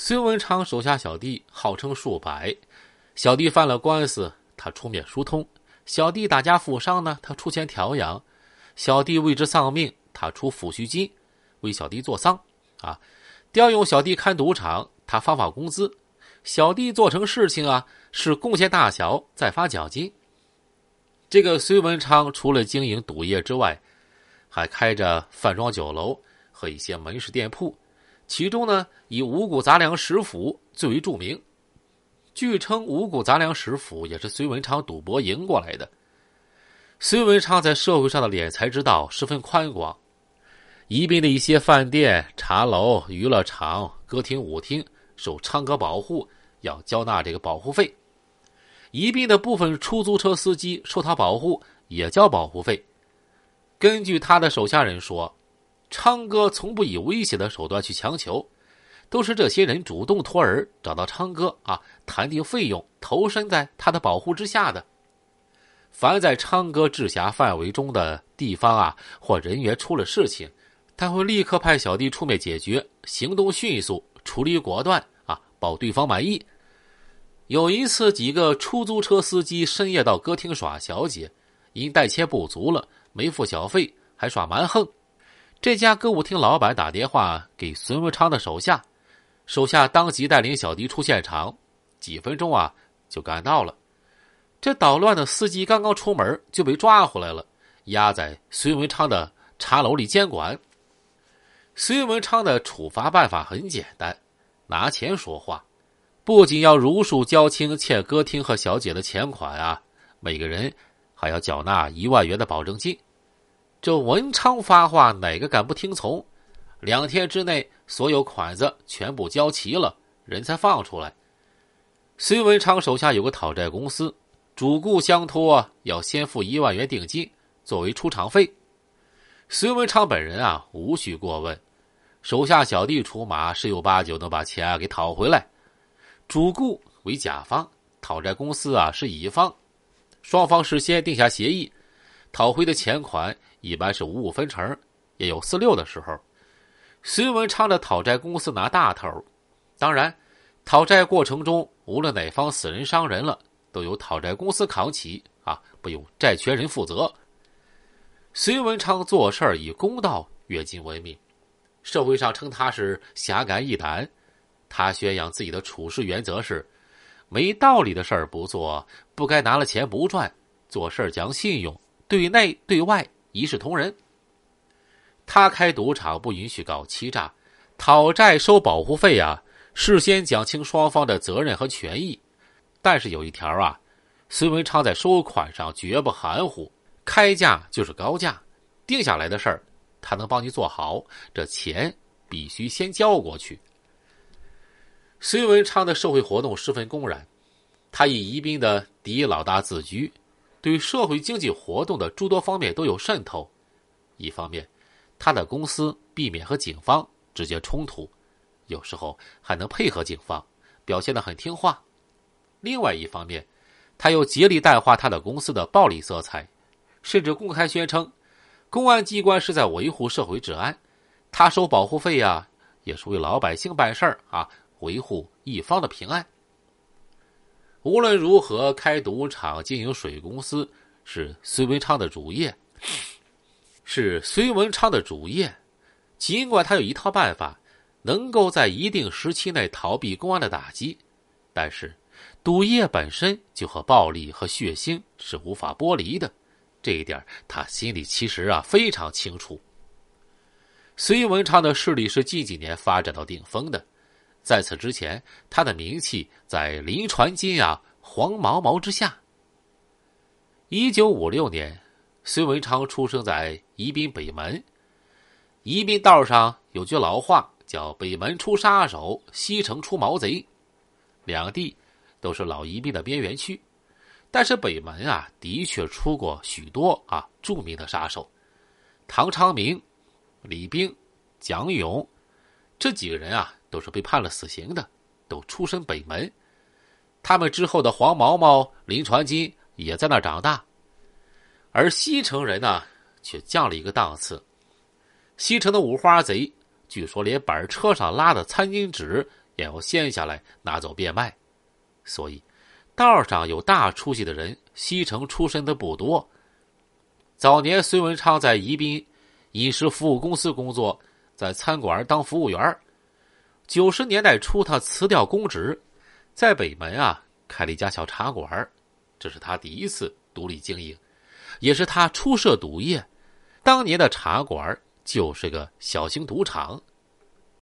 孙文昌手下小弟号称数百，小弟犯了官司，他出面疏通；小弟打家负伤呢，他出钱调养；小弟为之丧命，他出抚恤金，为小弟做丧。啊，调用小弟看赌场，他发发工资；小弟做成事情啊，是贡献大小，再发奖金。这个孙文昌除了经营赌业之外，还开着饭庄酒楼和一些门市店铺，其中呢，以五谷杂粮食府最为著名。据称，五谷杂粮食府也是孙文昌赌博赢过来的。孙文昌在社会上的敛财之道十分宽广，宜宾的一些饭店、茶楼、娱乐场、歌厅、舞厅受昌哥保护，要交纳这个保护费。宜宾的部分出租车司机受他保护，也交保护费。根据他的手下人说，昌哥从不以威胁的手段去强求，都是这些人主动托儿找到昌哥啊，谈定费用，投身在他的保护之下的。凡在昌哥治辖范围中的地方啊，或人员出了事情，他会立刻派小弟出面解决，行动迅速，处理果断啊，保对方满意。有一次，几个出租车司机深夜到歌厅耍小姐，因带钱不足了，没付小费，还耍蛮横。这家歌舞厅老板打电话给孙文昌的手下，手下当即带领小弟出现场，几分钟啊就赶到了。这捣乱的司机刚刚出门就被抓回来了，押在孙文昌的茶楼里监管。孙文昌的处罚办法很简单，拿钱说话。不仅要如数交清欠歌厅和小姐的钱款啊，每个人还要缴纳一万元的保证金。这文昌发话，哪个敢不听从？两天之内，所有款子全部交齐了，人才放出来。孙文昌手下有个讨债公司，主顾相托，要先付一万元定金作为出场费。孙文昌本人啊，无需过问，手下小弟出马，十有八九能把钱啊给讨回来。主顾为甲方，讨债公司啊是乙方，双方事先定下协议，讨回的钱款一般是五五分成，也有四六的时候。孙文昌的讨债公司拿大头，当然，讨债过程中无论哪方死人伤人了，都由讨债公司扛起啊，不用债权人负责。孙文昌做事以公道越尽闻名，社会上称他是侠肝义胆。他宣扬自己的处事原则是：没道理的事儿不做，不该拿了钱不赚，做事讲信用，对内对外一视同仁。他开赌场不允许搞欺诈，讨债收保护费啊，事先讲清双方的责任和权益。但是有一条啊，孙文昌在收款上绝不含糊，开价就是高价，定下来的事儿，他能帮你做好，这钱必须先交过去。孙文昌的社会活动十分公然，他以宜宾的第一老大自居，对社会经济活动的诸多方面都有渗透。一方面，他的公司避免和警方直接冲突，有时候还能配合警方，表现得很听话；另外一方面，他又竭力淡化他的公司的暴力色彩，甚至公开宣称，公安机关是在维护社会治安，他收保护费呀，也是为老百姓办事儿啊。维护一方的平安。无论如何，开赌场、经营水公司是孙文昌的主业，是孙文昌的主业。尽管他有一套办法，能够在一定时期内逃避公安的打击，但是赌业本身就和暴力和血腥是无法剥离的。这一点他心里其实啊非常清楚。孙文昌的势力是近几年发展到顶峰的。在此之前，他的名气在林传金啊、黄毛毛之下。一九五六年，孙文昌出生在宜宾北门。宜宾道上有句老话，叫“北门出杀手，西城出毛贼”，两地都是老宜宾的边缘区。但是北门啊，的确出过许多啊著名的杀手，唐昌明、李冰、蒋勇这几个人啊。都是被判了死刑的，都出身北门。他们之后的黄毛毛、林传金也在那长大，而西城人呢，却降了一个档次。西城的五花贼，据说连板车上拉的餐巾纸也要掀下来拿走变卖。所以，道上有大出息的人，西城出身的不多。早年，孙文昌在宜宾饮食服务公司工作，在餐馆当服务员。九十年代初，他辞掉公职，在北门啊开了一家小茶馆，这是他第一次独立经营，也是他初涉赌业。当年的茶馆就是个小型赌场，